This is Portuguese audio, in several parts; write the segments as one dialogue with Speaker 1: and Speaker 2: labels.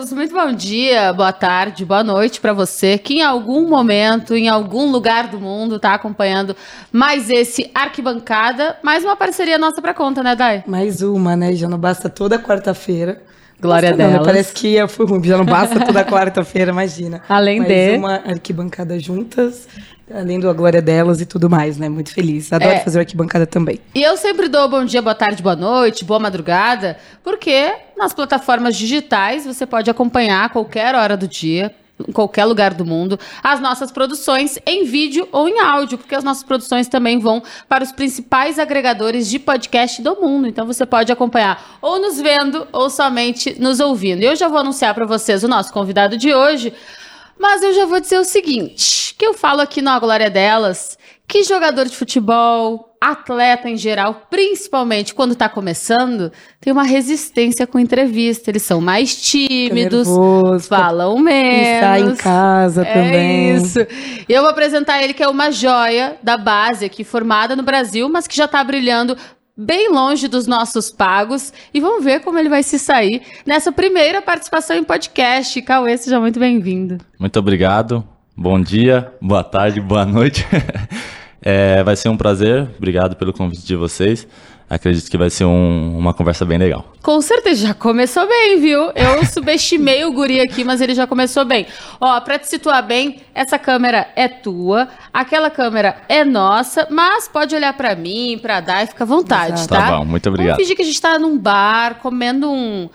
Speaker 1: Deus! Muito bom dia, boa tarde, boa noite para você que em algum momento, em algum lugar do mundo, tá acompanhando mais esse Arquibancada, mais uma parceria nossa pra conta, né, Dai?
Speaker 2: Mais uma, né? Já não basta toda quarta-feira.
Speaker 1: Glória delas.
Speaker 2: Parece que eu fui ruim, já não basta toda quarta-feira, imagina.
Speaker 1: Além
Speaker 2: Mais
Speaker 1: de-
Speaker 2: uma arquibancada juntas, além da glória delas e tudo mais, né? Muito feliz. Adoro
Speaker 1: É.
Speaker 2: fazer arquibancada também.
Speaker 1: E eu sempre dou bom dia, boa tarde, boa noite, boa madrugada, porque nas plataformas digitais você pode acompanhar a qualquer hora do dia, em qualquer lugar do mundo, as nossas produções em vídeo ou em áudio, porque as nossas produções também vão para os principais agregadores de podcast do mundo. Então você pode acompanhar ou nos vendo ou somente nos ouvindo. Eu já vou anunciar para vocês o nosso convidado de hoje. Mas eu já vou dizer o seguinte, que eu falo aqui na Glória Delas, que jogador de futebol, atleta em geral, principalmente quando tá começando, tem uma resistência com entrevista. Eles são mais tímidos,
Speaker 2: nervoso,
Speaker 1: falam
Speaker 2: Está em
Speaker 1: menos.
Speaker 2: casa
Speaker 1: É
Speaker 2: também.
Speaker 1: isso. E eu vou apresentar ele, que é uma joia da base aqui, formada no Brasil, mas que já tá brilhando bem longe dos nossos pagos. E vamos ver como ele vai se sair nessa primeira participação em podcast. Cauê, seja muito bem-vindo.
Speaker 3: Muito obrigado. Bom dia, boa tarde, boa noite. É, vai ser um prazer. Obrigado pelo convite de vocês. Acredito que vai ser um- uma conversa bem legal.
Speaker 1: Com certeza, já começou bem, viu? Eu subestimei o guri aqui, mas ele já começou bem. Ó, pra te situar bem, essa câmera é tua, aquela câmera é nossa, mas pode olhar pra mim, pra Dai, fica à vontade,
Speaker 2: Exato.
Speaker 1: tá?
Speaker 3: Tá bom, muito obrigado.
Speaker 1: Vamos fingir que a gente tá num bar, comendo um...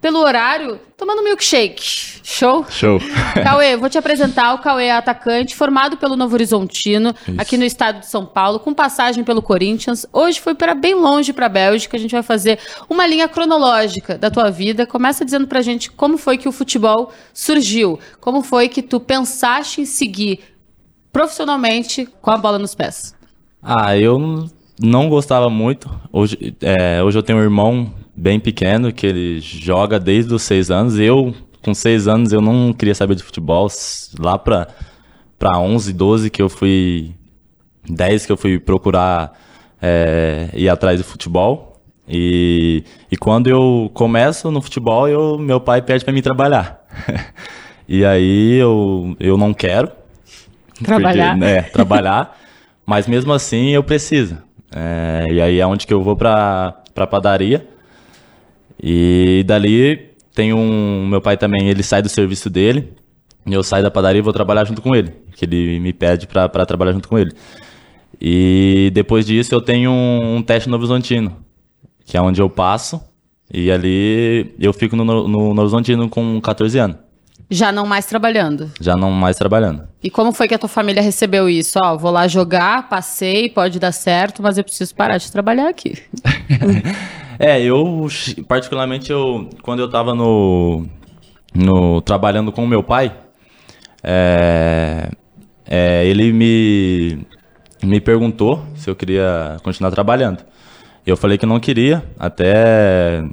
Speaker 1: Pelo horário, tomando milkshake. Show?
Speaker 3: Show.
Speaker 1: Cauê, vou te apresentar. O Cauê é atacante, formado pelo Novo Horizontino,
Speaker 3: Isso.
Speaker 1: aqui no estado de São Paulo, com passagem pelo Corinthians. Hoje foi para bem longe para a Bélgica. A gente vai fazer uma linha cronológica da tua vida. Começa dizendo pra gente como foi que o futebol surgiu, como foi que tu pensaste em seguir profissionalmente com a bola nos pés.
Speaker 3: Ah, eu não gostava muito. Hoje, é, hoje eu tenho um irmão bem pequeno que ele joga desde os seis anos. Eu, com seis anos, eu não queria saber de futebol. Lá pra, pra 11, 12 que eu fui... 10 que eu fui procurar é, ir atrás do futebol. E, e quando eu começo no futebol, eu, meu pai pede pra mim trabalhar. e aí eu, eu não quero.
Speaker 1: Trabalhar.
Speaker 3: Porque, é, trabalhar. Mas mesmo assim eu preciso. É, e aí é onde que eu vou pra, pra padaria. E dali tem um. Meu pai também, ele sai do serviço dele. E eu saio da padaria e vou trabalhar junto com ele. Que ele me pede pra, pra trabalhar junto com ele. E depois disso eu tenho um, um teste no Novo Horizontino. Que é onde eu passo. E ali eu fico no, no, no Novo Horizontino com 14 anos.
Speaker 1: Já não mais trabalhando.
Speaker 3: Já não mais trabalhando.
Speaker 1: E como foi que a tua família recebeu isso? Ó, vou lá jogar, passei, pode dar certo, mas eu preciso parar de trabalhar aqui.
Speaker 3: É, eu, particularmente, eu, quando eu tava no, no, trabalhando com meu pai, é, é, ele me, me perguntou se eu queria continuar trabalhando. Eu falei que não queria, até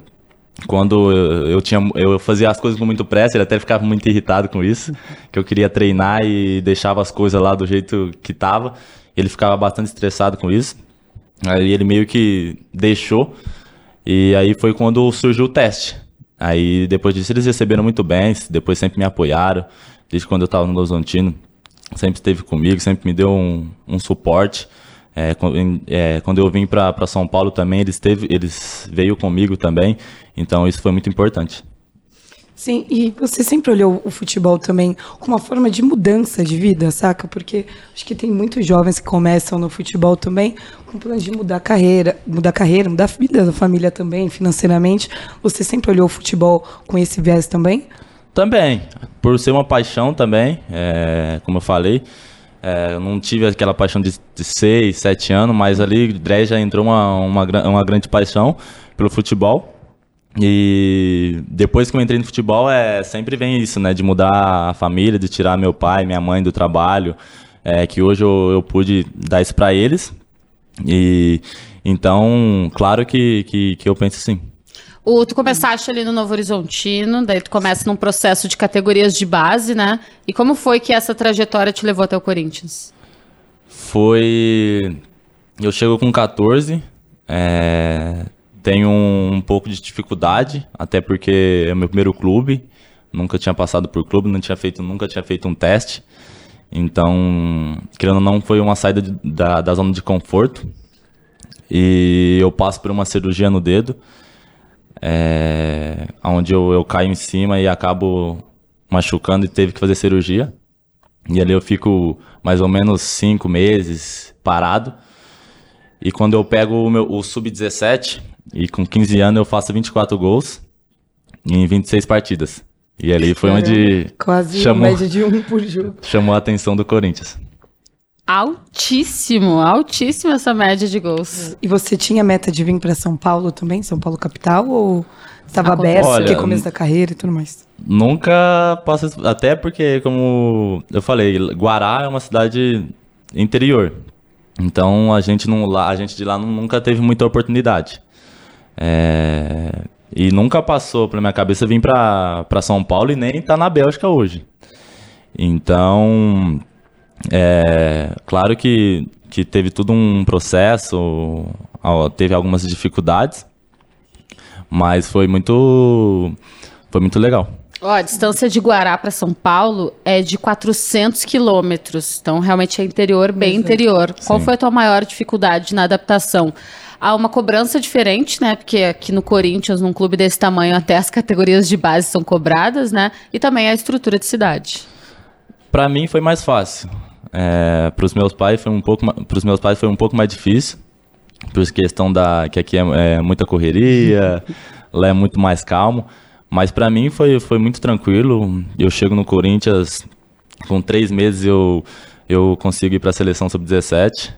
Speaker 3: quando eu, eu tinha, eu fazia as coisas com muito pressa, ele até ficava muito irritado com isso, que eu queria treinar e deixava as coisas lá do jeito que tava. Ele ficava bastante estressado com isso. Aí ele meio que deixou. E aí foi quando surgiu o teste. Aí depois disso eles receberam muito bem, depois sempre me apoiaram, desde quando eu estava no Horizontino, sempre esteve comigo, sempre me deu um, um suporte. É, é, quando eu vim para São Paulo também, eles, teve, eles veio comigo também, então isso foi muito importante.
Speaker 2: Sim, e você sempre olhou o futebol também como uma forma de mudança de vida, saca? Porque acho que tem muitos jovens que começam no futebol também com plano de mudar carreira, mudar carreira, mudar a vida da família também, financeiramente. Você sempre olhou o futebol com esse viés também?
Speaker 3: Também, por ser uma paixão também, é, como eu falei, é, não tive aquela paixão de, de 6, 7 anos, mas ali Dré já entrou uma, uma, uma grande paixão pelo futebol. E depois que eu entrei no futebol, é, sempre vem isso, né? De mudar a família, de tirar meu pai, minha mãe do trabalho. É, que hoje eu, eu pude dar isso pra eles. E então, claro que, que, que eu penso assim.
Speaker 1: O, tu começaste ali no Novo Horizontino, daí tu começa num processo de categorias de base, né? E como foi que essa trajetória te levou até o Corinthians?
Speaker 3: Foi. Eu chego com 14, é, tenho um, um pouco de dificuldade, até porque é meu primeiro clube nunca tinha passado por clube, não tinha feito, nunca tinha feito um teste. Então, querendo ou não, foi uma saída de, da, da zona de conforto. E eu passo por uma cirurgia no dedo, é, onde eu, eu caio em cima e acabo machucando e teve que fazer cirurgia. E ali eu fico mais ou menos cinco meses parado. E quando eu pego o, meu, o sub-17, e com 15 anos eu faço 24 gols em 26 partidas. E ali foi onde
Speaker 2: Quase
Speaker 3: chamou,
Speaker 2: média de um por jogo.
Speaker 3: chamou a atenção do Corinthians.
Speaker 1: Altíssimo, altíssima essa média de gols.
Speaker 2: E você tinha meta de vir para São Paulo também, São Paulo capital, ou estava aberto,
Speaker 3: Olha,
Speaker 2: porque começo da carreira e tudo mais?
Speaker 3: Nunca posso. Até porque, como eu falei, Guará é uma cidade interior. Então a gente não lá, a gente de lá nunca teve muita oportunidade. É, e nunca passou pela minha cabeça vir para São Paulo e nem tá na Bélgica hoje. Então, é, claro que, que teve tudo um processo, ó, teve algumas dificuldades, mas foi muito, foi muito legal.
Speaker 1: Ó, a distância de Guará para São Paulo é de 400 quilômetros. Então, realmente é interior, bem interior. Qual
Speaker 3: Sim.
Speaker 1: foi a tua maior dificuldade na adaptação? Há uma cobrança diferente, né? Porque aqui no Corinthians, num clube desse tamanho, até as categorias de base são cobradas, né? E também a estrutura de cidade.
Speaker 3: Pra mim foi mais fácil. É, para os meus pais foi um pouco, para os meus pais foi um pouco mais difícil, por questão da que aqui é, é muita correria, lá é muito mais calmo. Mas pra mim foi, foi muito tranquilo. Eu chego no Corinthians com três meses eu eu consigo ir para a seleção sub-17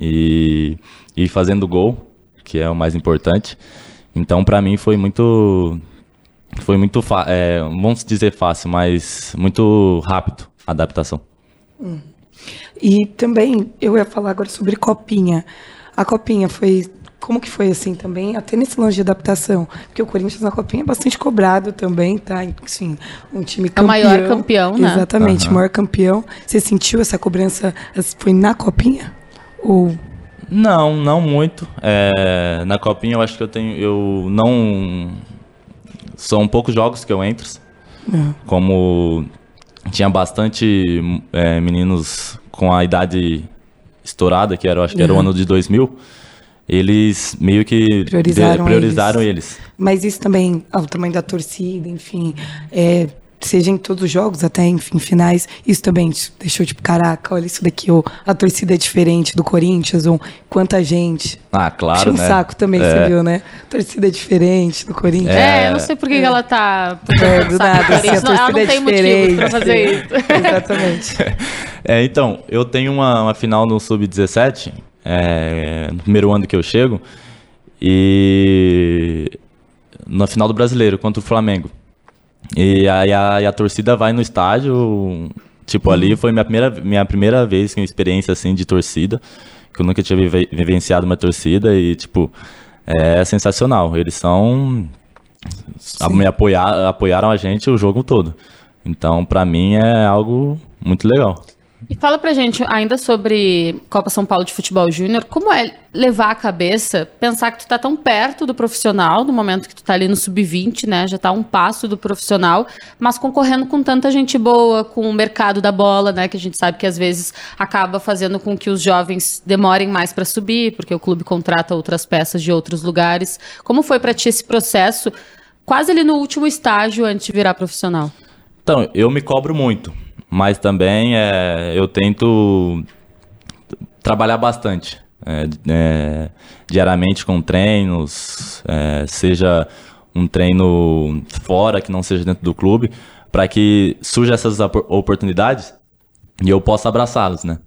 Speaker 3: e e fazendo gol, que é o mais importante. Então pra mim foi muito foi muito é, vamos dizer fácil, mas muito rápido a adaptação.
Speaker 2: E também, eu ia falar agora sobre Copinha. A Copinha foi. Como que foi assim também, até nesse lance de adaptação? Porque o Corinthians na Copinha é bastante cobrado também, tá? Enfim, um time
Speaker 1: É o
Speaker 2: campeão.
Speaker 1: maior campeão, né?
Speaker 2: Exatamente, o maior campeão. Você sentiu essa cobrança? Foi na Copinha? Ou.
Speaker 3: Não, não muito. É, na copinha eu acho que eu tenho, eu não são poucos jogos que eu entro. Como tinha bastante é, meninos com a idade estourada, que era, eu acho que era o
Speaker 2: Uhum.
Speaker 3: ano de 2000, eles meio que
Speaker 2: Priorizaram
Speaker 3: priorizaram eles.
Speaker 2: Mas isso também, o tamanho da torcida, enfim, é, seja em todos os jogos, até enfim, finais, isso também deixou tipo, caraca, olha isso daqui, ou a torcida é diferente do Corinthians, ou quanta gente.
Speaker 3: Ah, claro,
Speaker 2: Puxa um
Speaker 3: né?
Speaker 2: saco também,
Speaker 3: É.
Speaker 2: você viu, né? Torcida é diferente do Corinthians.
Speaker 1: É, eu não sei por que que ela tá.
Speaker 2: É, do nada, assim, a
Speaker 1: não- ela
Speaker 2: torcida
Speaker 1: não
Speaker 2: é
Speaker 1: tem
Speaker 2: diferente.
Speaker 1: motivo pra fazer isso.
Speaker 2: Exatamente.
Speaker 3: É, então, eu tenho uma, uma final no Sub-17, é, no primeiro ano que eu chego, e na final do Brasileiro contra o Flamengo. E aí a, a torcida vai no estádio, tipo, ali foi minha primeira, minha primeira vez com experiência, assim, de torcida, que eu nunca tinha vive- vivenciado uma torcida e, tipo, é sensacional. Eles são... a- me apoiar, apoiaram a gente o jogo todo. Então, pra mim, é algo muito legal.
Speaker 1: E fala pra gente ainda sobre Copa São Paulo de Futebol Júnior, como é levar a cabeça, pensar que tu tá tão perto do profissional, no momento que tu tá ali no sub-20, né, já tá um passo do profissional, mas concorrendo com tanta gente boa, com o mercado da bola, né, que a gente sabe que às vezes acaba fazendo com que os jovens demorem mais pra subir, porque o clube contrata outras peças de outros lugares. Como foi pra ti esse processo, quase ali no último estágio antes de virar profissional?
Speaker 3: Então, eu me cobro muito, mas também é, eu tento trabalhar bastante. é, é, diariamente com treinos, é, seja um treino fora, que não seja dentro do clube, para que surjam essas opor- oportunidades e eu possa abraçá-las, né?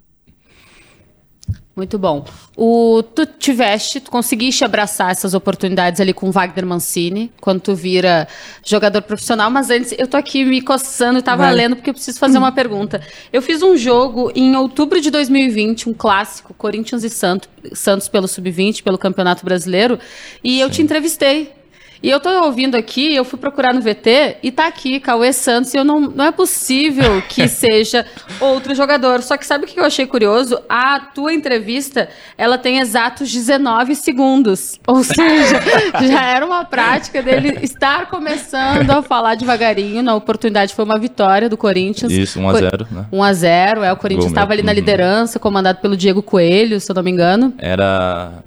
Speaker 1: Muito bom. O, tu tiveste, tu conseguiste abraçar essas oportunidades ali com o Wagner Mancini, quando tu vira jogador profissional, mas antes eu tô aqui me coçando e tava
Speaker 2: Vai.
Speaker 1: lendo porque eu preciso fazer uma pergunta. Eu fiz um jogo em outubro de 2020, um clássico, Corinthians e Santos, Santos pelo Sub-20, pelo Campeonato Brasileiro, e eu te entrevistei. E eu tô ouvindo aqui, eu fui procurar no VT e tá aqui, Cauê Santos, e eu não, não é possível que seja outro jogador. Só que sabe o que eu achei curioso? A tua entrevista, ela tem exatos 19 segundos. Ou seja, já era uma prática dele estar começando a falar devagarinho. Na oportunidade foi uma vitória do Corinthians.
Speaker 3: Isso, 1 a 0 né?
Speaker 1: 1 a 0 é, o Corinthians estava ali na
Speaker 3: Uhum.
Speaker 1: liderança, comandado pelo Diego Coelho, se eu não me engano.
Speaker 3: Era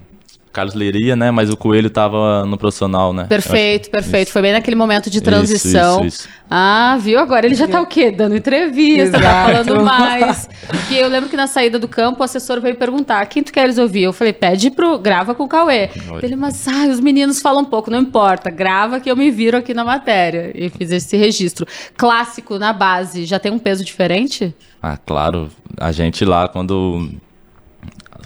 Speaker 3: Carlos Leiria, né? Mas o Coelho tava no profissional, né?
Speaker 1: Perfeito, perfeito.
Speaker 3: Isso.
Speaker 1: Foi bem naquele momento de transição.
Speaker 3: isso, isso.
Speaker 1: Ah, viu? Agora ele já tá o quê? Dando entrevista, tá
Speaker 2: Exato.
Speaker 1: falando mais. Porque eu lembro que na saída do campo o assessor veio perguntar: quem tu queres ouvir? Eu falei, pede pro. grava com o Cauê.
Speaker 3: Olha.
Speaker 1: Ele, mas ai, os meninos falam um pouco, não importa, grava que eu me viro aqui na matéria. E fiz esse registro. Clássico na base, já tem um peso diferente?
Speaker 3: Ah, claro. A gente lá, quando.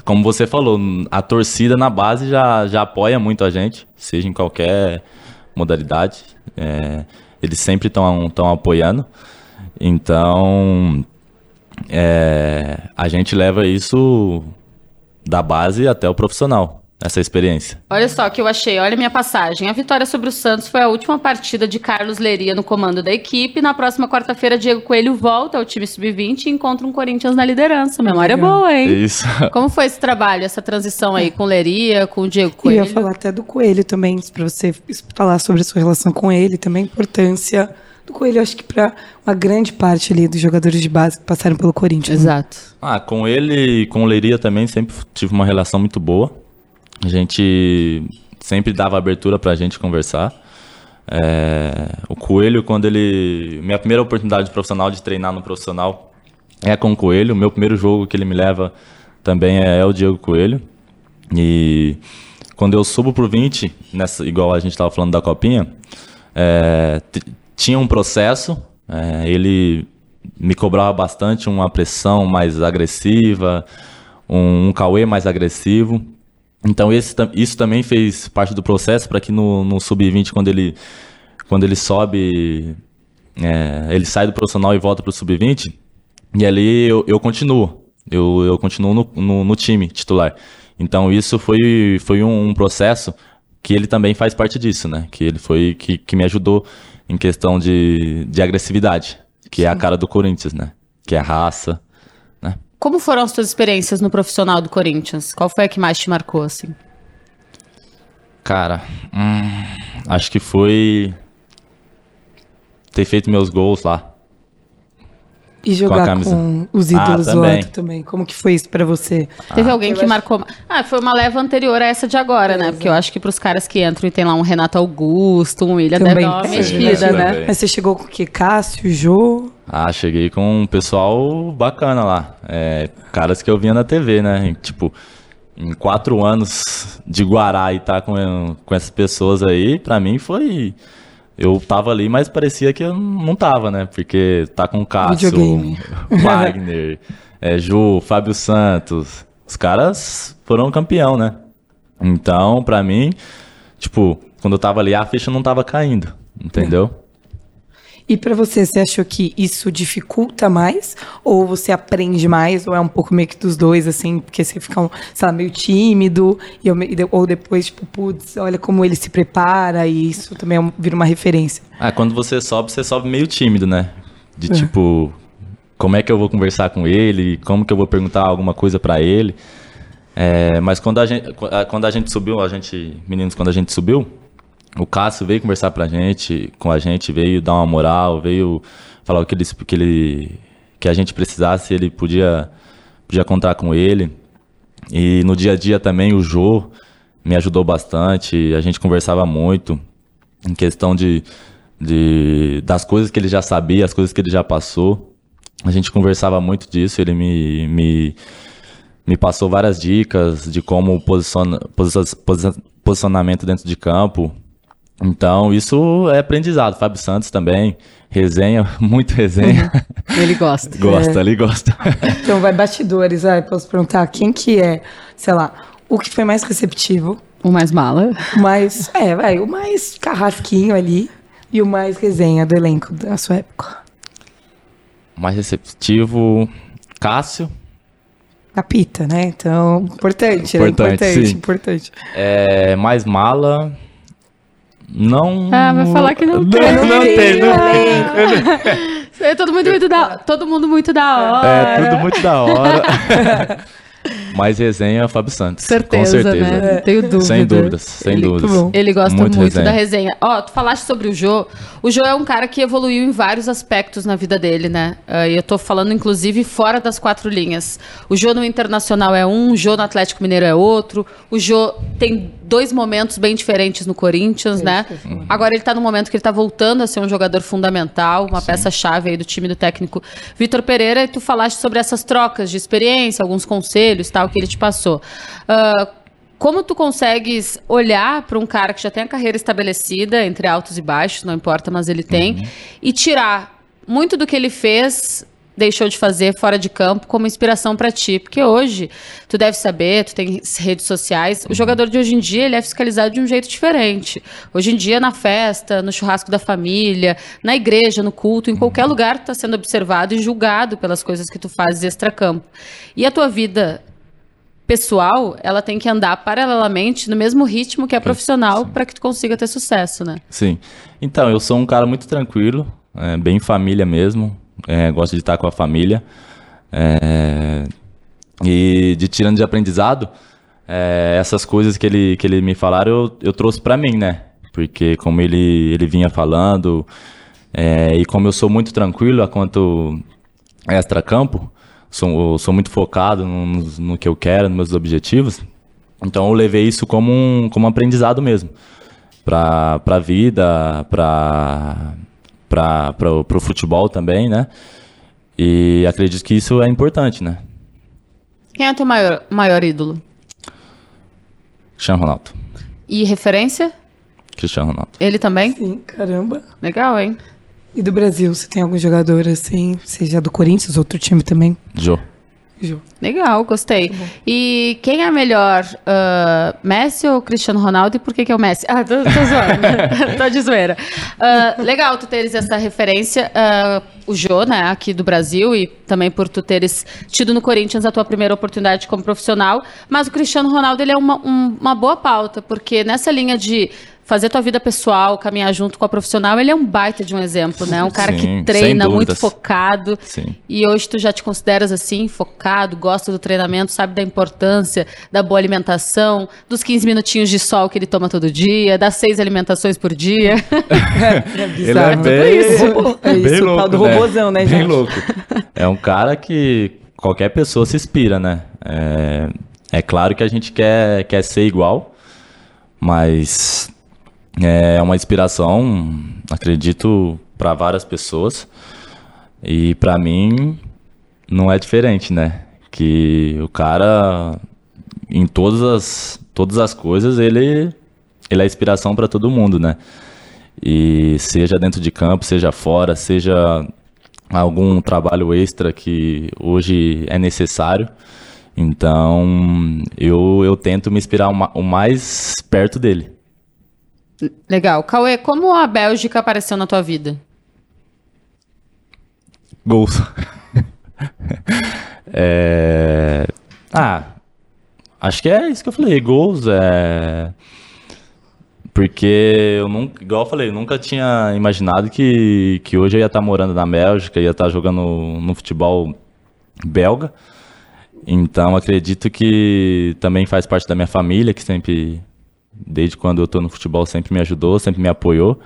Speaker 3: Como você falou, a torcida na base já, já apoia muito a gente, seja em qualquer modalidade. É, eles sempre estão apoiando. Então, é, a gente leva isso da base até o profissional, essa experiência.
Speaker 1: Olha só o que eu achei, olha a minha passagem. A vitória sobre o Santos foi a última partida de Carlos Leria no comando da equipe. Na próxima quarta-feira, Diego Coelho volta ao time sub-20 e encontra um Corinthians na liderança. Memória
Speaker 2: Legal.
Speaker 1: boa, hein?
Speaker 3: Isso.
Speaker 1: Como foi esse trabalho, essa transição aí com Leria, com o Diego
Speaker 2: Eu
Speaker 1: Coelho?
Speaker 2: ia falar até do Coelho também, para você falar sobre a sua relação com ele, também a importância do Coelho, acho que para uma grande parte ali dos jogadores de base que passaram pelo Corinthians. né?
Speaker 1: Exato.
Speaker 3: Ah, com ele e com o Leiria também sempre tive uma relação muito boa. A gente sempre dava abertura pra gente conversar. É, o Coelho, quando ele. Minha primeira oportunidade profissional de treinar no profissional é com o Coelho. Meu primeiro jogo que ele me leva também é, o Diego Coelho. E quando eu subo pro 20, nessa, igual a gente estava falando da copinha, é, tinha um processo. é, ele me cobrava bastante uma pressão mais agressiva, um, um Cauê mais agressivo. Então esse, isso também fez parte do processo para que no, no sub-20, quando ele, quando ele sobe, é, ele sai do profissional e volta para o sub-20, e ali eu, eu continuo, eu, eu continuo no, no, no time titular. Então isso foi, foi um, um processo que ele também faz parte disso, né? Que ele foi que, que me ajudou em questão de, de agressividade, que é a cara do Corinthians, né? Que é a raça?
Speaker 1: Como foram as suas experiências no profissional do Corinthians? Qual foi a que mais te marcou, assim?
Speaker 3: Cara, hum, acho que foi ter feito meus gols lá.
Speaker 2: E jogar com,
Speaker 3: camisa.
Speaker 2: os
Speaker 3: Ah,
Speaker 2: ídolos do
Speaker 3: também.
Speaker 2: também. Como que foi isso pra você?
Speaker 1: Teve alguém
Speaker 2: eu
Speaker 1: que
Speaker 2: acho-
Speaker 1: marcou. Ah, foi uma leva anterior a essa de agora, né? Porque eu acho que pros caras que entram e tem lá um Renato Augusto, um William, deve
Speaker 2: Também.
Speaker 1: dar uma mexida,
Speaker 3: também.
Speaker 1: né?
Speaker 2: Mas você chegou com o quê? Cássio, Jô?
Speaker 3: Ah, cheguei com um pessoal bacana lá. É, caras que eu via na TV, né? Tipo, em quatro anos de Guará e tá com, com essas pessoas aí, pra mim foi. Eu tava ali, mas parecia que eu não tava, né? Porque tá com o Cássio. Wagner, é, Ju, Fábio Santos. Os caras foram campeão, né? Então, pra mim, tipo, quando eu tava ali, a ficha não tava caindo, entendeu?
Speaker 2: E pra você, você achou que isso dificulta mais? Ou você aprende mais? Ou é um pouco meio que dos dois, assim, porque você fica, um, sei lá, meio tímido? E eu ou depois, tipo, putz, olha como ele se prepara e isso também é um- vira uma referência.
Speaker 3: Ah, quando você sobe, você sobe meio tímido, né? De
Speaker 2: É.
Speaker 3: tipo, como é que eu vou conversar com ele? Como que eu vou perguntar alguma coisa pra ele? É, mas quando a gente, qu- quando a gente subiu, a gente, meninos, quando a gente subiu, o Cássio veio conversar pra gente, com a gente, veio dar uma moral, veio falar o que ele, que ele, que a gente precisasse, ele podia, podia contar com ele. E no dia a dia também o Jô me ajudou bastante, a gente conversava muito em questão de, de das coisas que ele já sabia, as coisas que ele já passou. A gente conversava muito disso, ele me, me, me passou várias dicas de como posiciona, posi- posi- posicionamento dentro de campo. Então, isso é aprendizado. Fábio Santos também, resenha, muito resenha.
Speaker 1: Ele gosta.
Speaker 3: gosta, ele gosta.
Speaker 2: Então, vai bastidores, ai, posso perguntar quem que é, sei lá, o que foi mais receptivo,
Speaker 1: O mais mala.
Speaker 2: o mais, é, vai, o mais carrasquinho ali e o mais resenha do elenco da sua época?
Speaker 3: Mais receptivo, Cássio.
Speaker 2: Capita, né? Então, importante, né?
Speaker 3: Importante,
Speaker 2: Importante,
Speaker 3: sim.
Speaker 2: importante.
Speaker 3: É, mais mala. Não.
Speaker 1: Ah, vai falar que não tem.
Speaker 3: Não, não tem, não tem.
Speaker 1: É todo mundo muito da, todo mundo muito da hora.
Speaker 3: É, tudo muito da hora. Mas resenha é Fábio Santos.
Speaker 1: Certeza,
Speaker 3: com certeza.
Speaker 1: né? Não tenho dúvida.
Speaker 3: Sem dúvidas, sem
Speaker 2: Ele-
Speaker 3: dúvidas.
Speaker 2: muito.
Speaker 1: Ele gosta muito,
Speaker 3: Muito resenha.
Speaker 1: da resenha. Ó, tu falaste sobre o Jô. O Jô é um cara que evoluiu em vários aspectos na vida dele, né? Ah, E eu tô falando, inclusive, fora das quatro linhas. O Jô no Internacional é um, o Jô no Atlético Mineiro é outro. O Jô tem dois momentos bem diferentes no Corinthians, né? Agora ele tá no momento que ele tá voltando a ser um jogador fundamental, uma peça-chave aí do time do técnico Vitor Pereira. E tu falaste sobre essas trocas de experiência, alguns conselhos, tal, que ele te passou. Ah, como tu consegues olhar para um cara que já tem a carreira estabelecida, entre altos e baixos, não importa, mas ele tem, e tirar muito do que ele fez, deixou de fazer fora de campo como inspiração para ti? Porque hoje, tu deve saber, tu tem redes sociais, o jogador de hoje em dia, ele é fiscalizado de um jeito diferente. Hoje em dia, na festa, no churrasco da família, na igreja, no culto, em qualquer lugar, tu tá sendo observado e julgado pelas coisas que tu fazes extra-campo. E a tua vida pessoal, ela tem que andar paralelamente no mesmo ritmo que a profissional para que tu consiga ter sucesso, né?
Speaker 3: Sim. Então, eu sou um cara muito tranquilo, é, bem família mesmo. É, gosto de estar com a família. é, e de tirando de aprendizado, é, essas coisas que ele, que ele me falaram, eu, eu trouxe pra mim, né? Porque como ele, ele vinha falando, é, e como eu sou muito tranquilo a quanto extra-campo, sou, sou muito focado no, no, que eu quero, nos meus objetivos, então eu levei isso como um, como um aprendizado mesmo para a vida, para para o futebol também, né? E acredito que isso é importante, né?
Speaker 1: Quem é o teu maior, maior ídolo?
Speaker 3: Cristiano Ronaldo.
Speaker 1: E referência?
Speaker 3: Cristiano Ronaldo.
Speaker 1: Ele também?
Speaker 2: Sim, caramba.
Speaker 1: Legal, hein?
Speaker 2: E do Brasil, você tem algum jogador assim, seja do Corinthians, outro time também?
Speaker 3: Jô.
Speaker 1: Legal, gostei. E quem é melhor, ah, Messi ou Cristiano Ronaldo? E por que, que é o Messi? Ah, tô, tô zoando. tô de zoeira. Ah, legal tu teres essa referência. ah, o Jô, né, aqui do Brasil, e também por tu teres tido no Corinthians a tua primeira oportunidade como profissional. Mas o Cristiano Ronaldo, ele é uma, um- uma boa pauta, porque nessa linha de fazer tua vida pessoal, caminhar junto com a profissional, ele é um baita de um exemplo, né? Um cara
Speaker 3: Sim,
Speaker 1: que treina muito focado.
Speaker 3: Sim.
Speaker 1: E hoje tu já te consideras assim, focado, gosta do treinamento, sabe da importância da boa alimentação, dos 15 minutinhos de sol que ele toma todo dia, das seis alimentações por dia.
Speaker 2: É
Speaker 3: Ele é
Speaker 2: bizarro.
Speaker 3: bem,
Speaker 2: Robô. É
Speaker 3: bem
Speaker 2: isso, o
Speaker 3: louco,
Speaker 2: tal do
Speaker 3: né?
Speaker 2: robôzão, né,
Speaker 3: Bem
Speaker 2: gente?
Speaker 3: louco. É um cara que qualquer pessoa se inspira, né? É, é claro que a gente quer, quer ser igual, mas é uma inspiração, acredito, para várias pessoas. E para mim não é diferente, né? Que o cara em todas as todas as coisas ele ele é inspiração para todo mundo, né? E seja dentro de campo, seja fora, seja algum trabalho extra que hoje é necessário. Então, eu, eu tento me inspirar o ma- o mais perto dele.
Speaker 1: Legal. Cauê, como a Bélgica apareceu na tua vida?
Speaker 3: Gols. É, Ah, acho que é isso que eu falei. Gols é. Porque eu nunca, igual eu falei, eu nunca tinha imaginado que, que hoje eu ia estar morando na Bélgica, ia estar jogando no futebol belga. Então acredito que também faz parte da minha família, que sempre, desde quando eu tô no futebol, sempre me ajudou, sempre me apoiou.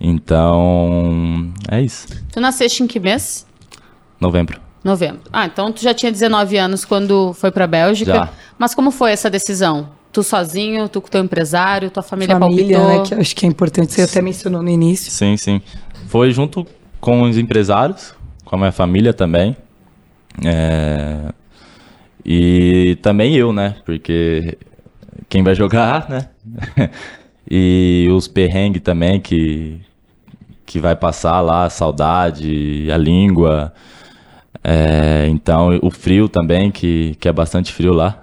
Speaker 3: Então, é isso.
Speaker 1: Tu nasceste em que mês?
Speaker 3: Novembro.
Speaker 1: Novembro. Ah, então tu já tinha 19 anos quando foi pra Bélgica.
Speaker 3: Já.
Speaker 1: Mas como foi essa decisão? Tu sozinho, tu com teu empresário, tua família,
Speaker 2: Família,
Speaker 1: palpitou?
Speaker 2: né? Que eu acho que é importante. Você até mencionou no início.
Speaker 3: Sim, sim. Foi junto com os empresários, com a minha família também. É, E também eu, né? Porque quem vai jogar, né? e os perrengues também que, que vai passar lá, a saudade, a língua. É, então, o frio também, que, que é bastante frio lá.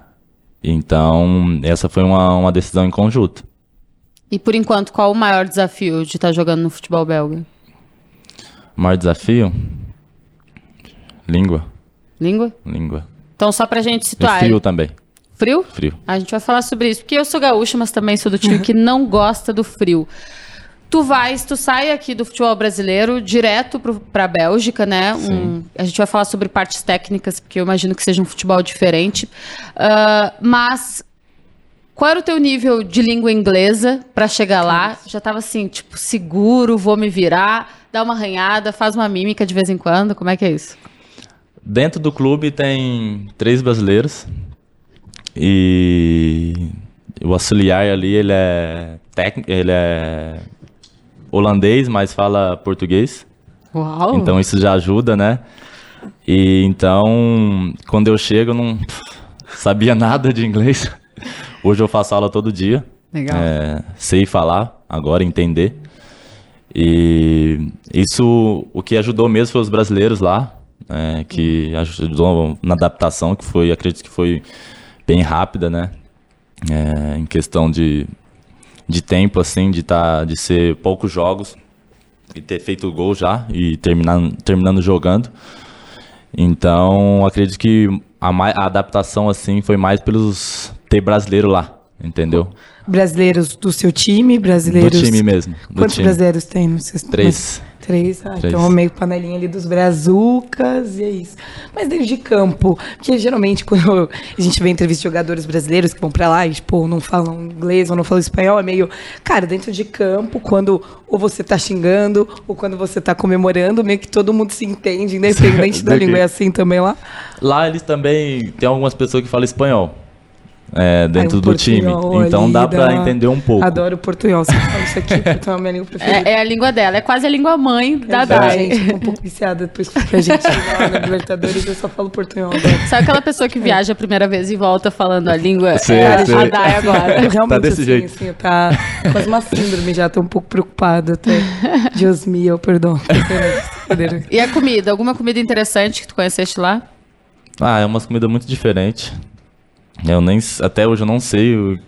Speaker 3: Então, essa foi uma, uma decisão em conjunto.
Speaker 1: E por enquanto, qual o maior desafio de estar jogando no futebol belga?
Speaker 3: O maior desafio? Língua.
Speaker 1: Língua?
Speaker 3: Língua.
Speaker 1: Então, só pra gente
Speaker 3: E
Speaker 1: situar.
Speaker 3: frio também.
Speaker 1: Frio?
Speaker 3: Frio.
Speaker 1: A gente vai falar sobre isso, porque eu sou gaúcha, mas também sou do time que não gosta do frio. Tu vais, tu sai aqui do futebol brasileiro direto para a Bélgica, né? Um, a gente vai falar sobre partes técnicas, porque eu imagino que seja um futebol diferente. Uh, mas qual era o teu nível de língua inglesa para chegar lá? Já estava assim, tipo, seguro, vou me virar, dá uma arranhada, faz uma mímica de vez em quando. Como é que é isso?
Speaker 3: Dentro do clube tem três brasileiros e o auxiliar ali ele é técnico, ele é holandês, mas fala português.
Speaker 1: Uau!
Speaker 3: Então isso já ajuda, né? E então, quando eu chego, eu não sabia nada de inglês. Hoje eu faço aula todo dia.
Speaker 1: Legal.
Speaker 3: É, sei falar, agora entender. E isso, o que ajudou mesmo foi os brasileiros lá, né, que ajudou na adaptação, que foi, acredito que foi bem rápida, né? É, em questão de de tempo, assim, de, tá, de ser poucos jogos e ter feito gol já e terminar, terminando jogando. Então, acredito que a, a adaptação, assim, foi mais pelos ter brasileiro lá, entendeu?
Speaker 2: Brasileiros do seu time, brasileiros...
Speaker 3: Do time mesmo. Do
Speaker 2: Quantos
Speaker 3: time.
Speaker 2: brasileiros tem no seu
Speaker 3: Três.
Speaker 2: Três, ah,
Speaker 3: Três.
Speaker 2: então meio panelinha ali dos brazucas e é isso. Mas dentro de campo, porque geralmente quando a gente vê entrevista de jogadores brasileiros que vão pra lá e, tipo, não falam inglês ou não falam espanhol, é meio, cara, dentro de campo, quando ou você tá xingando ou quando você tá comemorando, meio que todo mundo se entende, independente da língua, é assim também lá.
Speaker 3: Lá eles também tem algumas pessoas que falam espanhol. É, dentro
Speaker 2: o
Speaker 3: do time. Então dá
Speaker 2: dá-
Speaker 3: entender um pouco.
Speaker 2: Adoro o portunhol, você fala isso aqui, portunhol é a minha língua preferida.
Speaker 1: É, é a língua dela, é quase a língua mãe da Dai.
Speaker 2: gente, tô um pouco viciada depois que a gente chega lá na Libertadores, eu só falo portunhol. agora.
Speaker 1: Sabe aquela pessoa que viaja a primeira vez e volta falando a língua?
Speaker 3: Sei,
Speaker 1: é a,
Speaker 3: sei.
Speaker 1: a Dai agora.
Speaker 2: Realmente,
Speaker 3: Tá desse
Speaker 2: assim,
Speaker 3: jeito.
Speaker 2: assim, tá quase uma síndrome já, tô um pouco preocupada até. Deus meu, perdão.
Speaker 1: E a comida? Alguma comida interessante que tu conheceste lá?
Speaker 3: Ah, é umas comidas muito diferentes. Eu nem, até hoje eu não sei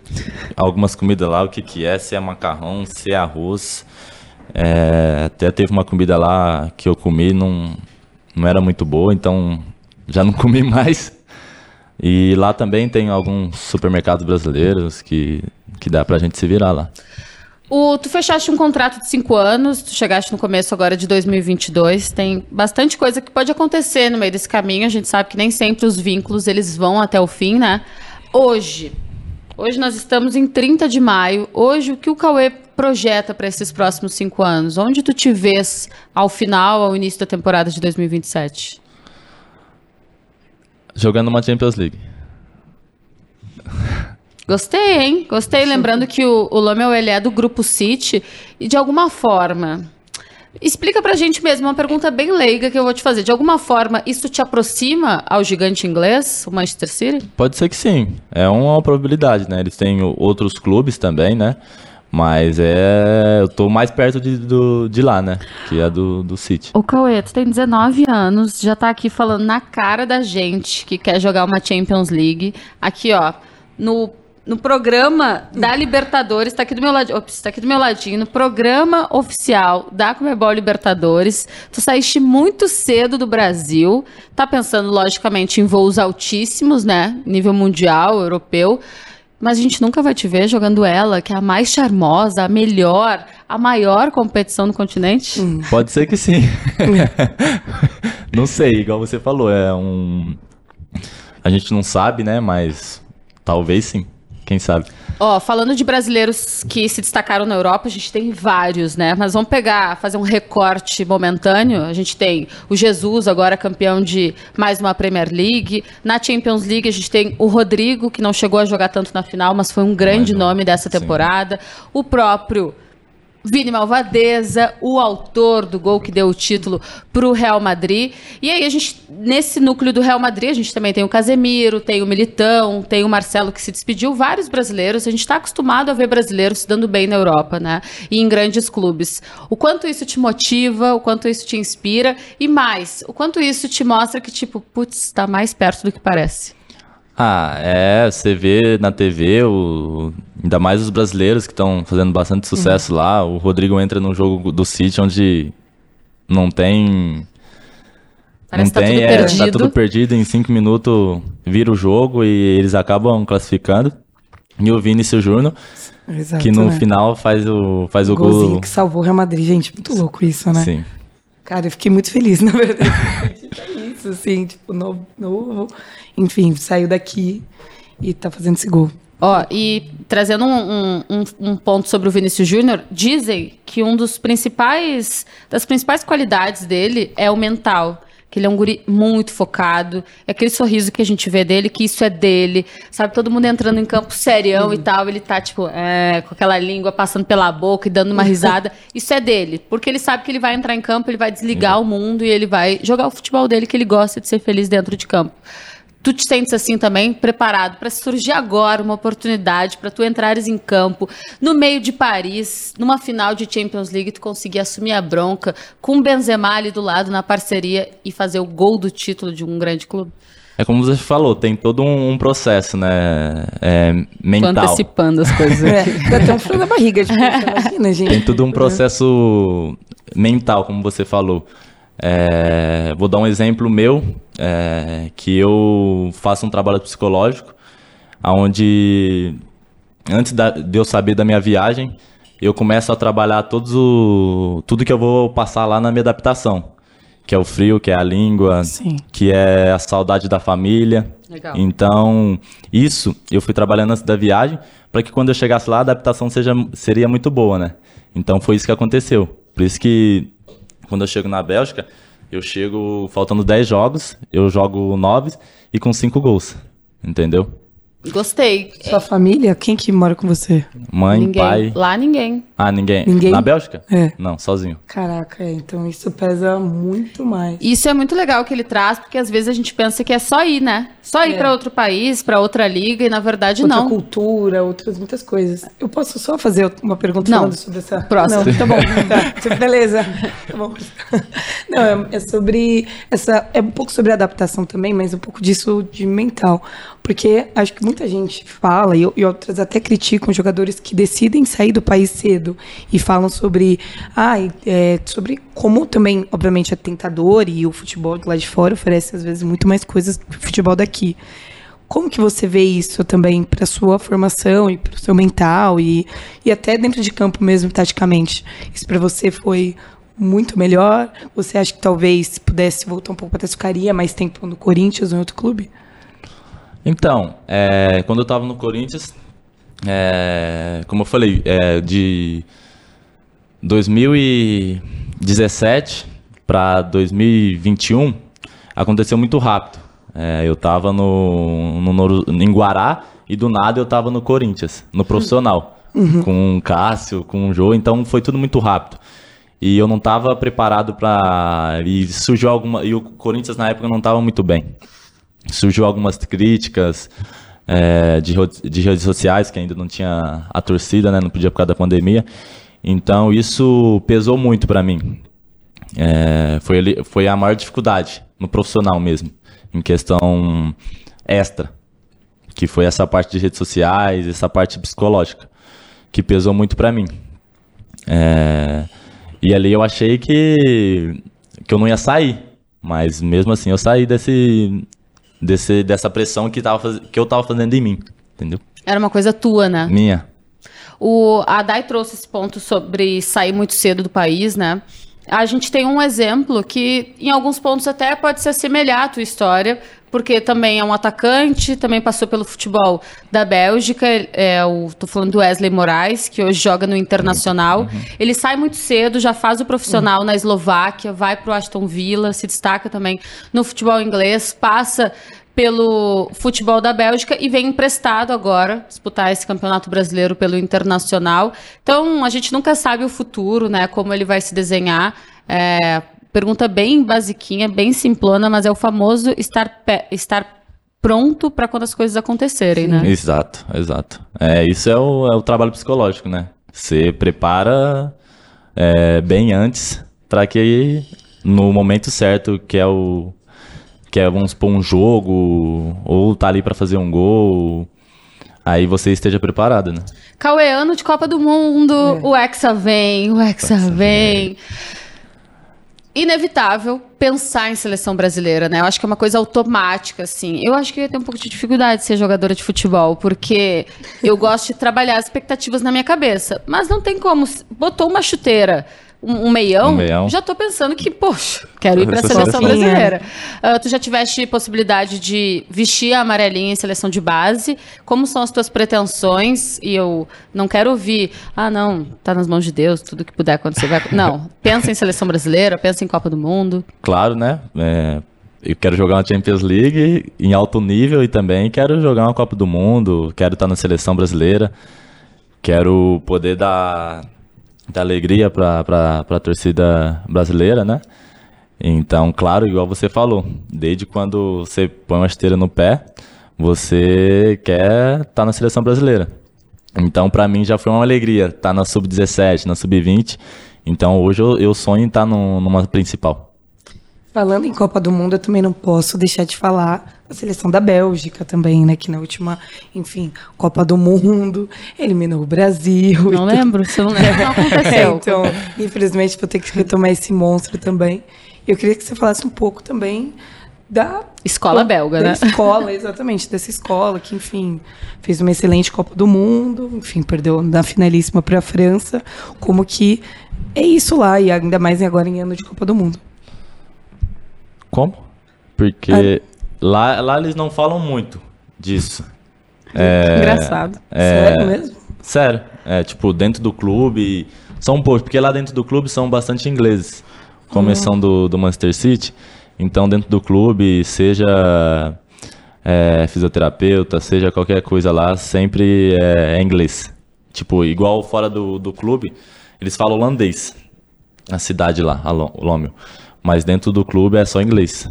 Speaker 3: algumas comidas lá, o que que é, se é macarrão, se é arroz. É, até teve uma comida lá que eu comi, não, não era muito boa, então já não comi mais. E lá também tem alguns supermercados brasileiros que, que dá pra gente se virar lá.
Speaker 1: O, tu fechaste um contrato de cinco anos, tu chegaste no começo agora de 2022, tem bastante coisa que pode acontecer no meio desse caminho, a gente sabe que nem sempre os vínculos eles vão até o fim, né? Hoje, hoje nós estamos em 30 de maio, hoje o que o Cauê projeta para esses próximos cinco anos? Onde tu te vês ao final, ao início da temporada de 2027?
Speaker 3: Jogando uma Champions League.
Speaker 1: Gostei, hein? Gostei. Lembrando que o, o Lomel, ele é do Grupo City e de alguma forma... Explica pra gente mesmo, uma pergunta bem leiga que eu vou te fazer. De alguma forma, isso te aproxima ao gigante inglês, o Manchester City?
Speaker 3: Pode ser que sim. É uma probabilidade, né? Eles têm outros clubes também, né? Mas é. Eu tô mais perto de, do, de lá, né? Que é do, do City.
Speaker 1: O Cauê, tu tem 19 anos, já tá aqui falando na cara da gente que quer jogar uma Champions League. Aqui, ó, no, no programa da Libertadores, tá aqui do meu ladinho, ops, tá aqui do meu ladinho, no programa oficial da Comebol Libertadores. Tu saíste muito cedo do Brasil, tá pensando logicamente em voos altíssimos, né? Nível mundial, europeu. Mas a gente nunca vai te ver jogando ela, que é a mais charmosa, a melhor, a maior competição do continente.
Speaker 3: Pode ser que sim. não sei, igual você falou, é um. A gente não sabe, né? Mas talvez sim. Quem sabe?
Speaker 1: Ó, falando de brasileiros que se destacaram na Europa, a gente tem vários, né? Mas vamos pegar, fazer um recorte momentâneo. A gente tem o Jesus, agora campeão de mais uma Premier League. Na Champions League, a gente tem o Rodrigo, que não chegou a jogar tanto na final, mas foi um grande nome dessa
Speaker 3: sim.
Speaker 1: temporada. O próprio Vini Malvadeza, o autor do gol que deu o título para o Real Madrid. E aí a gente, nesse núcleo do Real Madrid, a gente também tem o Casemiro, tem o Militão, tem o Marcelo que se despediu, vários brasileiros. A gente está acostumado a ver brasileiros se dando bem na Europa, né? E em grandes clubes. O quanto isso te motiva, o quanto isso te inspira e mais, o quanto isso te mostra que, tipo, putz, está mais perto do que parece.
Speaker 3: Ah, é, você vê na TV, o, ainda mais os brasileiros que estão fazendo bastante sucesso lá. O Rodrigo entra num jogo do City onde não tem
Speaker 1: Parece
Speaker 3: não
Speaker 1: tá
Speaker 3: tem,
Speaker 1: tudo
Speaker 3: é,
Speaker 1: perdido.
Speaker 3: tá tudo perdido. Em cinco minutos vira o jogo e eles acabam classificando. E o Vinícius Júnior,
Speaker 2: Exato,
Speaker 3: que no
Speaker 2: né?
Speaker 3: final faz o, faz o
Speaker 2: Golzinho
Speaker 3: gol.
Speaker 2: que salvou o Real Madrid, gente. Muito louco isso, né?
Speaker 3: Sim.
Speaker 2: Cara, eu fiquei muito feliz, na verdade. É isso, assim, tipo, novo, novo. Enfim, saiu daqui e tá fazendo esse gol.
Speaker 1: Ó, e trazendo um, um- um- ponto sobre o Vinícius Júnior, dizem que um dos principais, das principais qualidades dele é o mental. Que ele é um guri muito focado, é aquele sorriso que a gente vê dele, que isso é dele, sabe? Todo mundo entrando em campo serião e tal, ele tá, tipo, é, com aquela língua passando pela boca e dando uma risada. Isso é dele, porque ele sabe que ele vai entrar em campo, ele vai desligar o mundo e ele vai jogar o futebol dele, que ele gosta de ser feliz dentro de campo. Tu te sentes assim também, preparado para surgir agora uma oportunidade para tu entrares em campo no meio de Paris, numa final de Champions League, tu conseguir assumir a bronca com o Benzema ali do lado na parceria e fazer o gol do título de um grande clube?
Speaker 3: É como você falou, tem todo um, um processo, né? É,
Speaker 1: Tô
Speaker 3: mental.
Speaker 1: antecipando as coisas.
Speaker 2: É, dá até um frio na barriga, tipo, você imagina, gente.
Speaker 3: Tem tudo um processo mental, como você falou. É, vou dar um exemplo meu, é, que eu faço um trabalho psicológico, onde antes da- de eu saber da minha viagem, eu começo a trabalhar todos o, tudo que eu vou passar lá na minha adaptação. Que é o frio, que é a língua,
Speaker 2: Sim.
Speaker 3: que é a saudade da família.
Speaker 1: Legal.
Speaker 3: Então, isso eu fui trabalhando antes da viagem para que quando eu chegasse lá a adaptação seja, seria muito boa, né? Então foi isso que aconteceu. Por isso que quando eu chego na Bélgica, eu chego faltando 10 jogos, eu jogo 9 e com 5 gols. Entendeu?
Speaker 1: Gostei.
Speaker 2: Sua família, quem que mora com você?
Speaker 3: Mãe,
Speaker 1: ninguém.
Speaker 3: pai.
Speaker 1: Lá ninguém.
Speaker 3: Ah, ninguém.
Speaker 2: Ninguém?
Speaker 3: Na Bélgica?
Speaker 2: É.
Speaker 3: Não, sozinho.
Speaker 2: Caraca, é, então isso pesa muito mais.
Speaker 1: Isso é muito legal que ele traz, porque às vezes a gente pensa que é só ir, né? Só ir
Speaker 2: É.
Speaker 1: para outro país, para outra liga, e na verdade
Speaker 2: Outra
Speaker 1: não.
Speaker 2: cultura, outras muitas coisas. Eu posso só fazer uma pergunta
Speaker 1: Não.
Speaker 2: falando sobre essa.
Speaker 1: Próximo.
Speaker 2: Não, tá bom. Tá, beleza. Tá bom. Não, é, é sobre essa. É um pouco sobre adaptação também, mas um pouco disso de mental. Porque acho que muita gente fala, e, e outras até criticam jogadores que decidem sair do país cedo e falam sobre. Ah, é, sobre como também, obviamente, é tentador e o futebol lá de fora oferece, às vezes, muito mais coisas que o futebol daqui. Como que você vê isso também para sua formação e para o seu mental e, e até dentro de campo mesmo, taticamente? Isso para você foi muito melhor? Você acha que talvez se pudesse voltar um pouco para ficaria mais tempo no Corinthians ou em outro clube?
Speaker 3: Então, é, quando eu tava no Corinthians, é, como eu falei, é, de 2017 para 2021, aconteceu muito rápido. É, eu tava no, no, em Guará e do nada eu tava no Corinthians, no profissional, com o Cássio, com o Jô, então foi tudo muito rápido. E eu não tava preparado para E surgiu alguma. E o Corinthians na época não tava muito bem surgiu algumas críticas é, de, de redes sociais, que ainda não tinha a torcida, né? Não podia por causa da pandemia. Então isso pesou muito para mim. É, foi, foi a maior dificuldade no profissional mesmo, em questão extra, que foi essa parte de redes sociais, essa parte psicológica, que pesou muito para mim. É, e ali eu achei que, que eu não ia sair, mas mesmo assim eu saí desse, desse dessa pressão que, tava, que eu tava fazendo em mim, entendeu?
Speaker 1: Era uma coisa tua, né?
Speaker 3: Minha.
Speaker 1: O, a Dai trouxe esse ponto sobre sair muito cedo do país, né? A gente tem um exemplo que, em alguns pontos, até pode se assemelhar à tua história, porque também é um atacante, também passou pelo futebol da Bélgica. É o, tô falando do Wesley Moraes, que hoje joga no Internacional. Ele sai muito cedo, já faz o profissional na Eslováquia, vai para o Aston Villa, se destaca também no futebol inglês, passa pelo futebol da Bélgica e vem emprestado agora disputar esse campeonato brasileiro pelo Internacional. Então a gente nunca sabe o futuro, né? Como ele vai se desenhar. É, pergunta bem basiquinha, bem simplona, mas é o famoso estar, estar pronto para quando as coisas acontecerem, né?
Speaker 3: Exato, exato. É, isso é o, é o trabalho psicológico, né? Você prepara é, bem antes para que no momento certo, que é o que é, vamos supor, um jogo, ou tá ali para fazer um gol, aí você esteja preparado, né?
Speaker 1: Cauê, ano de Copa do Mundo, o Hexa vem, o Hexa vem. inevitável pensar em seleção brasileira, né? Eu acho que é uma coisa automática, assim. Eu acho que eu ia ter um pouco de dificuldade de ser jogadora de futebol, porque eu gosto de trabalhar as expectativas na minha cabeça. Mas não tem como. Botou uma chuteira um, um, meião, um meião, já tô pensando que, poxa, quero ir para a seleção brasileira. Uh, tu já tiveste possibilidade de vestir a amarelinha em seleção de base? Como são as tuas pretensões? E eu não quero ouvir, ah, não, tá nas mãos de Deus, tudo que puder acontecer vai. Não, pensa em seleção brasileira, pensa em Copa do Mundo.
Speaker 3: Claro, né? É, eu quero jogar uma Champions League em alto nível e também quero jogar uma Copa do Mundo, quero estar na seleção brasileira, quero poder dar da alegria para a torcida brasileira, né? Então, claro, igual você falou, desde quando você põe uma esteira no pé, você quer estar tá na seleção brasileira. Então, para mim já foi uma alegria estar tá na sub-17, na sub-20. Então, hoje eu, eu sonho em estar tá numa principal.
Speaker 2: Falando em Copa do Mundo, eu também não posso deixar de falar da seleção da Bélgica também, né? Que na última, enfim, Copa do Mundo, eliminou o Brasil.
Speaker 1: Não lembro, se eu não lembro, não aconteceu.
Speaker 2: É, então, infelizmente, vou ter que retomar esse monstro também. Eu queria que você falasse um pouco também da
Speaker 1: escola belga,
Speaker 2: da
Speaker 1: né?
Speaker 2: escola, exatamente, dessa escola que, enfim, fez uma excelente Copa do Mundo, enfim, perdeu na finalíssima para a França. Como que é isso lá e ainda mais agora em ano de Copa do Mundo.
Speaker 3: Como? Porque ah. lá, lá eles não falam muito disso.
Speaker 1: É, Engraçado.
Speaker 3: É, sério mesmo? Sério. É, tipo, dentro do clube. São poucos, porque lá dentro do clube são bastante ingleses. Começando do, do Manchester City. Então, dentro do clube, seja é, fisioterapeuta, seja qualquer coisa lá, sempre é, é, inglês. Tipo, igual fora do, do clube, eles falam holandês. A cidade lá, a Lomio mas dentro do clube é só inglês.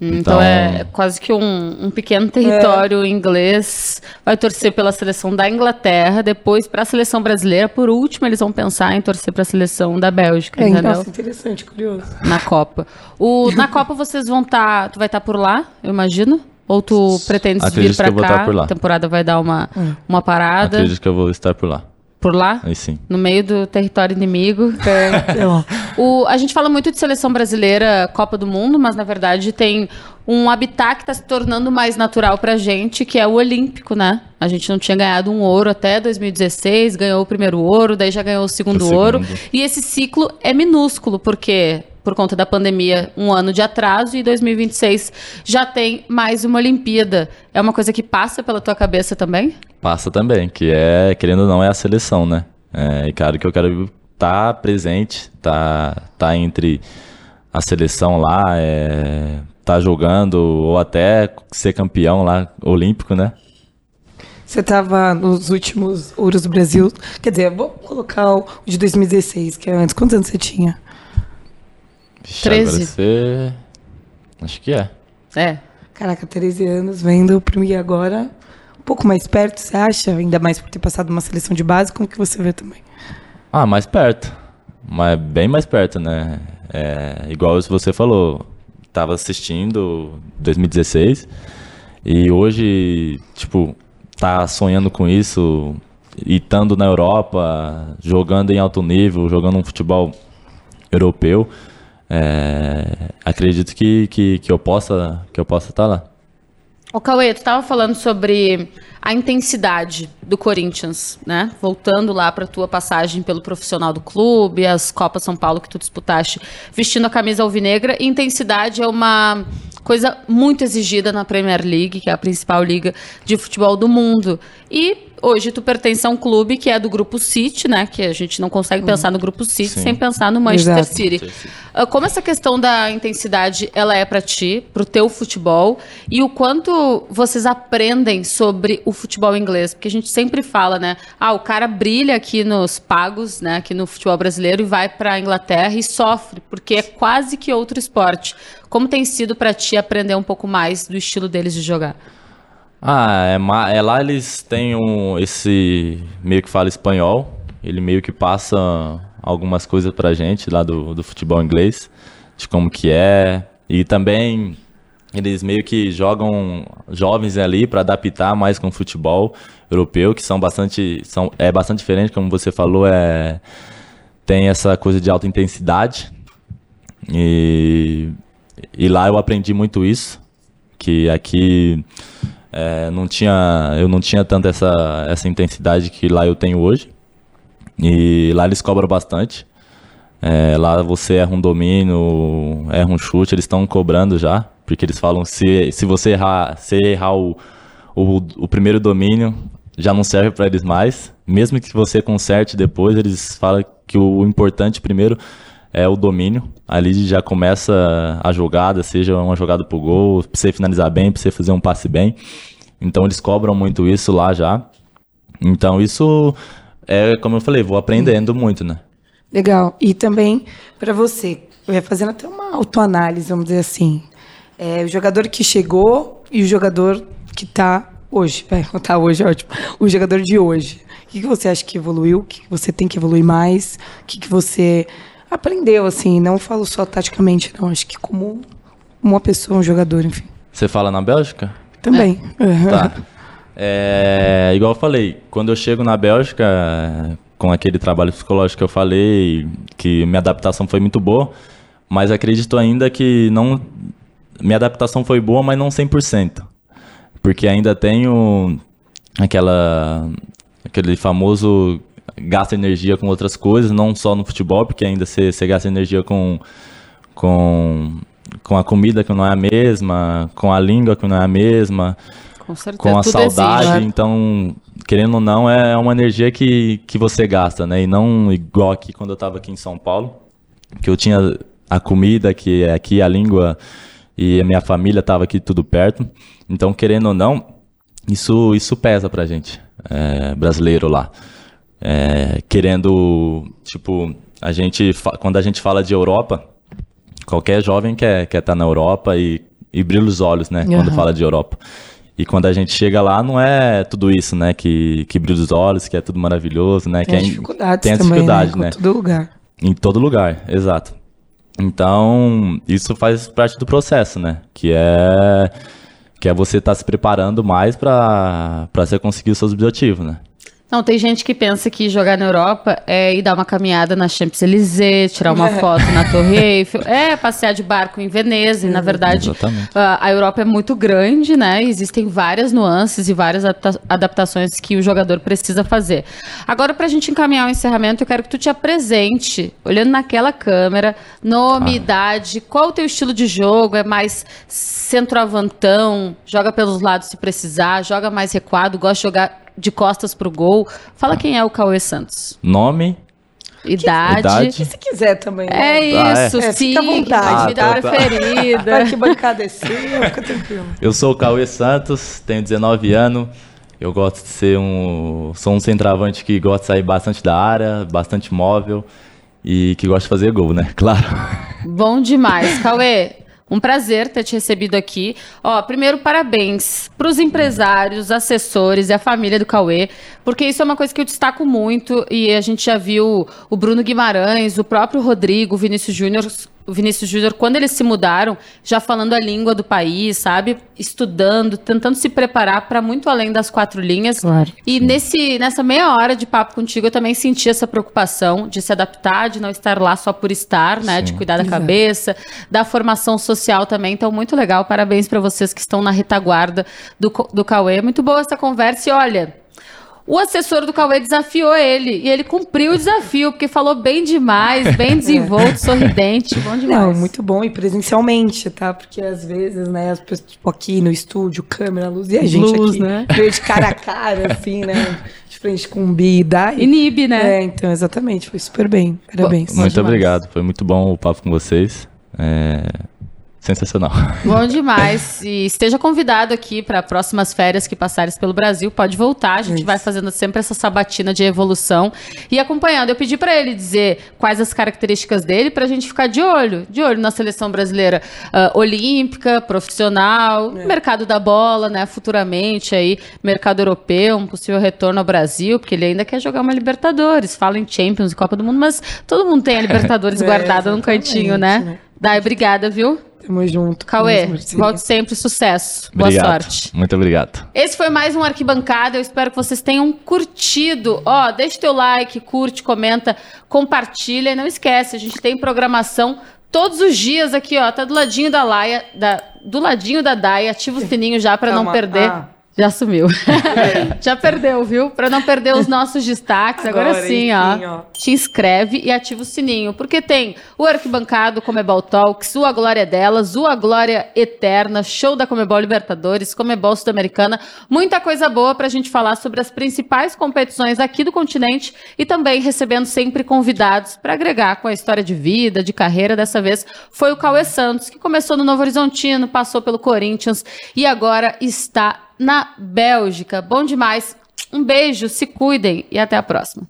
Speaker 1: Hum, então, então é quase que um, um pequeno território é. inglês. Vai torcer pela seleção da Inglaterra, depois para a seleção brasileira. Por último, eles vão pensar em torcer para a seleção da Bélgica. É, entendeu? Nossa,
Speaker 2: interessante, curioso.
Speaker 1: Na Copa. O, na Copa vocês vão estar. Tá, tu vai estar tá por lá, eu imagino? Ou tu pretendes Acredito vir para cá? Tá por lá. A temporada vai dar uma, hum. uma parada.
Speaker 3: Acredito que eu vou estar por lá
Speaker 1: por lá?
Speaker 3: Aí sim.
Speaker 1: No meio do território inimigo. o, a gente fala muito de seleção brasileira, Copa do Mundo, mas na verdade tem um habitat que está se tornando mais natural para a gente, que é o olímpico, né? A gente não tinha ganhado um ouro até 2016, ganhou o primeiro ouro, daí já ganhou o segundo o ouro. Segundo. E esse ciclo é minúsculo, porque por conta da pandemia, um ano de atraso e 2026 já tem mais uma Olimpíada. É uma coisa que passa pela tua cabeça também?
Speaker 3: Passa também, que é, querendo ou não, é a seleção, né? É, e claro que eu quero estar tá presente, tá, tá entre a seleção lá, é, tá jogando ou até ser campeão lá olímpico, né?
Speaker 2: Você estava nos últimos Ouros do Brasil. Quer dizer, vou colocar o de 2016, que é antes. Quantos anos você tinha?
Speaker 1: 13.
Speaker 3: Você... Acho que é.
Speaker 1: É.
Speaker 2: Caraca, 13 anos vendo para mim agora um pouco mais perto, você acha? Ainda mais por ter passado uma seleção de base, como que você vê também?
Speaker 3: Ah, mais perto. Mas bem mais perto, né? É, igual você falou, tava assistindo 2016 e hoje, tipo, tá sonhando com isso e estando na Europa, jogando em alto nível, jogando um futebol europeu. É, acredito que, que, que eu possa que eu possa estar tá lá.
Speaker 1: O Cauê, tu estava falando sobre a intensidade do Corinthians, né? Voltando lá para tua passagem pelo profissional do clube, as Copas São Paulo que tu disputaste, vestindo a camisa alvinegra. Intensidade é uma coisa muito exigida na Premier League, que é a principal liga de futebol do mundo. E hoje tu pertence a um clube que é do grupo City, né? Que a gente não consegue uhum. pensar no grupo City Sim. sem pensar no Manchester Exato. City. Uh, como essa questão da intensidade ela é para ti, pro teu futebol e o quanto vocês aprendem sobre o futebol inglês? Porque a gente sempre fala, né? Ah, o cara brilha aqui nos pagos, né? Aqui no futebol brasileiro e vai para a Inglaterra e sofre porque é quase que outro esporte. Como tem sido para ti aprender um pouco mais do estilo deles de jogar?
Speaker 3: Ah, é, é lá eles têm um, esse meio que fala espanhol. Ele meio que passa algumas coisas pra gente lá do, do futebol inglês, de como que é. E também eles meio que jogam jovens ali para adaptar mais com o futebol europeu, que são bastante são é bastante diferente, como você falou, é tem essa coisa de alta intensidade. E, e lá eu aprendi muito isso, que aqui é, não tinha, eu não tinha tanta essa, essa intensidade que lá eu tenho hoje. E lá eles cobram bastante. É, lá você erra um domínio, erra um chute, eles estão cobrando já, porque eles falam se, se você errar, se errar o, o, o primeiro domínio, já não serve para eles mais. Mesmo que você conserte depois, eles falam que o importante primeiro é o domínio. Ali já começa a jogada, seja uma jogada pro gol, pra você finalizar bem, pra você fazer um passe bem. Então eles cobram muito isso lá já. Então isso é, como eu falei, vou aprendendo muito, né?
Speaker 2: Legal. E também para você, fazendo até uma autoanálise, vamos dizer assim. É, o jogador que chegou e o jogador que está hoje. Vai, tá hoje, é ótimo. O jogador de hoje. O que, que você acha que evoluiu? O que, que você tem que evoluir mais? O que, que você aprendeu, assim? Não falo só taticamente, não. Acho que como uma pessoa, um jogador, enfim.
Speaker 3: Você fala na Bélgica?
Speaker 2: Também.
Speaker 3: É. Tá. É, igual eu falei, quando eu chego na Bélgica, com aquele trabalho psicológico que eu falei, que minha adaptação foi muito boa, mas acredito ainda que não minha adaptação foi boa, mas não 100%. Porque ainda tenho aquela aquele famoso gasta energia com outras coisas, não só no futebol, porque ainda você, você gasta energia com, com, com a comida que não é a mesma, com a língua que não é a mesma, com, certeza, com a saudade. Existe, então, querendo ou não, é uma energia que, que você gasta, né? E não igual aqui quando eu estava aqui em São Paulo, que eu tinha a comida, que é aqui a língua e a minha família estava aqui tudo perto. Então, querendo ou não, isso, isso pesa pra gente, é, brasileiro lá. É, querendo, tipo, a gente, quando a gente fala de Europa, qualquer jovem quer estar quer tá na Europa e, e brilha os olhos, né, uhum. quando fala de Europa. E quando a gente chega lá, não é tudo isso, né? Que, que brilha os olhos, que é tudo maravilhoso, né?
Speaker 2: Tem
Speaker 3: que
Speaker 2: dificuldades tem a dificuldade, também, né? Em todo lugar.
Speaker 3: Em todo lugar, exato. Então, isso faz parte do processo, né? Que é que é você estar tá se preparando mais para você conseguir os seus objetivos, né?
Speaker 1: Não, tem gente que pensa que jogar na Europa é ir dar uma caminhada na Champs-Élysées, tirar uma foto na Torre Eiffel, é passear de barco em Veneza. E, na verdade, a, a Europa é muito grande, né? Existem várias nuances e várias adapta adaptações que o jogador precisa fazer. Agora, para a gente encaminhar o encerramento, eu quero que tu te apresente, olhando naquela câmera, nome, ah. idade, qual o teu estilo de jogo? É mais centroavantão, joga pelos lados se precisar, joga mais recuado, gosta de jogar de costas pro gol. Fala quem é o Cauê Santos.
Speaker 3: Nome.
Speaker 1: Idade. Idade.
Speaker 2: se quiser também.
Speaker 1: Né? É isso, ah, é. sim. É, fica à vontade. Ah, tá.
Speaker 2: Tá. que bancada é sua, fica tranquilo.
Speaker 3: Eu sou o Cauê Santos, tenho 19 anos. Eu gosto de ser um. Sou um centroavante que gosta de sair bastante da área, bastante móvel e que gosta de fazer gol, né? Claro.
Speaker 1: Bom demais. Cauê, um prazer ter te recebido aqui. Ó, primeiro, parabéns para os empresários, assessores e a família do Cauê, porque isso é uma coisa que eu destaco muito e a gente já viu o Bruno Guimarães, o próprio Rodrigo, o Vinícius Júnior o Vinícius Júnior, quando eles se mudaram, já falando a língua do país, sabe? Estudando, tentando se preparar para muito além das quatro linhas. Claro. E nesse, nessa meia hora de papo contigo, eu também senti essa preocupação de se adaptar, de não estar lá só por estar, né? Sim. De cuidar da Exato. cabeça, da formação social também. Então, muito legal. Parabéns para vocês que estão na retaguarda do, do Cauê. Muito boa essa conversa. E olha, o assessor do Cauê desafiou ele e ele cumpriu o desafio, porque falou bem demais, bem desenvolto, sorridente, bom demais.
Speaker 2: Não, muito bom e presencialmente, tá? Porque às vezes, né, as pessoas, tipo, aqui no estúdio, câmera, luz, e a gente luz, aqui né? veio de cara a cara, assim, né? De frente com o Bi e.
Speaker 1: Inibe, né?
Speaker 2: É, então, exatamente, foi super bem. Parabéns.
Speaker 3: Muito obrigado, foi muito bom o papo com vocês. É sensacional.
Speaker 1: Bom demais. E esteja convidado aqui para próximas férias que passares pelo Brasil. Pode voltar. A gente Isso. vai fazendo sempre essa sabatina de evolução e acompanhando. Eu pedi para ele dizer quais as características dele para a gente ficar de olho, de olho na seleção brasileira uh, olímpica, profissional, é. mercado da bola, né? Futuramente aí mercado europeu, um possível retorno ao Brasil, porque ele ainda quer jogar uma Libertadores. Fala em Champions e Copa do Mundo, mas todo mundo tem a Libertadores é, guardada num cantinho, né? né? Dai, obrigada, viu?
Speaker 2: Tamo junto.
Speaker 1: Cauê, volte sempre, sucesso. Obrigado. Boa sorte.
Speaker 3: Muito obrigado.
Speaker 1: Esse foi mais um Arquibancada. Eu espero que vocês tenham curtido. Ó, deixa teu like, curte, comenta, compartilha. E não esquece, a gente tem programação todos os dias aqui, ó, tá do ladinho da Laia, da, do ladinho da Dai, ativa o sininho já para não
Speaker 2: Calma,
Speaker 1: perder.
Speaker 2: ah.
Speaker 1: Já sumiu. Já perdeu, viu? Para não perder os nossos destaques. Agora,
Speaker 2: Agora,
Speaker 1: sim,
Speaker 2: enfim,
Speaker 1: ó.
Speaker 2: ó.
Speaker 1: Te inscreve e ativa o sininho. Porque tem o Arquibancado Comebol Talks, o A Glória é Delas, o A Glória Eterna, show da Comebol Libertadores, Comebol Sul-Americana. Muita coisa boa pra gente falar sobre as principais competições aqui do continente e também recebendo sempre convidados para agregar com a história de vida, de carreira. Dessa vez foi o Cauê Santos, que começou no Novo Horizontino, passou pelo Corinthians e agora está na Bélgica. Bom demais. Um beijo, se cuidem e até a próxima.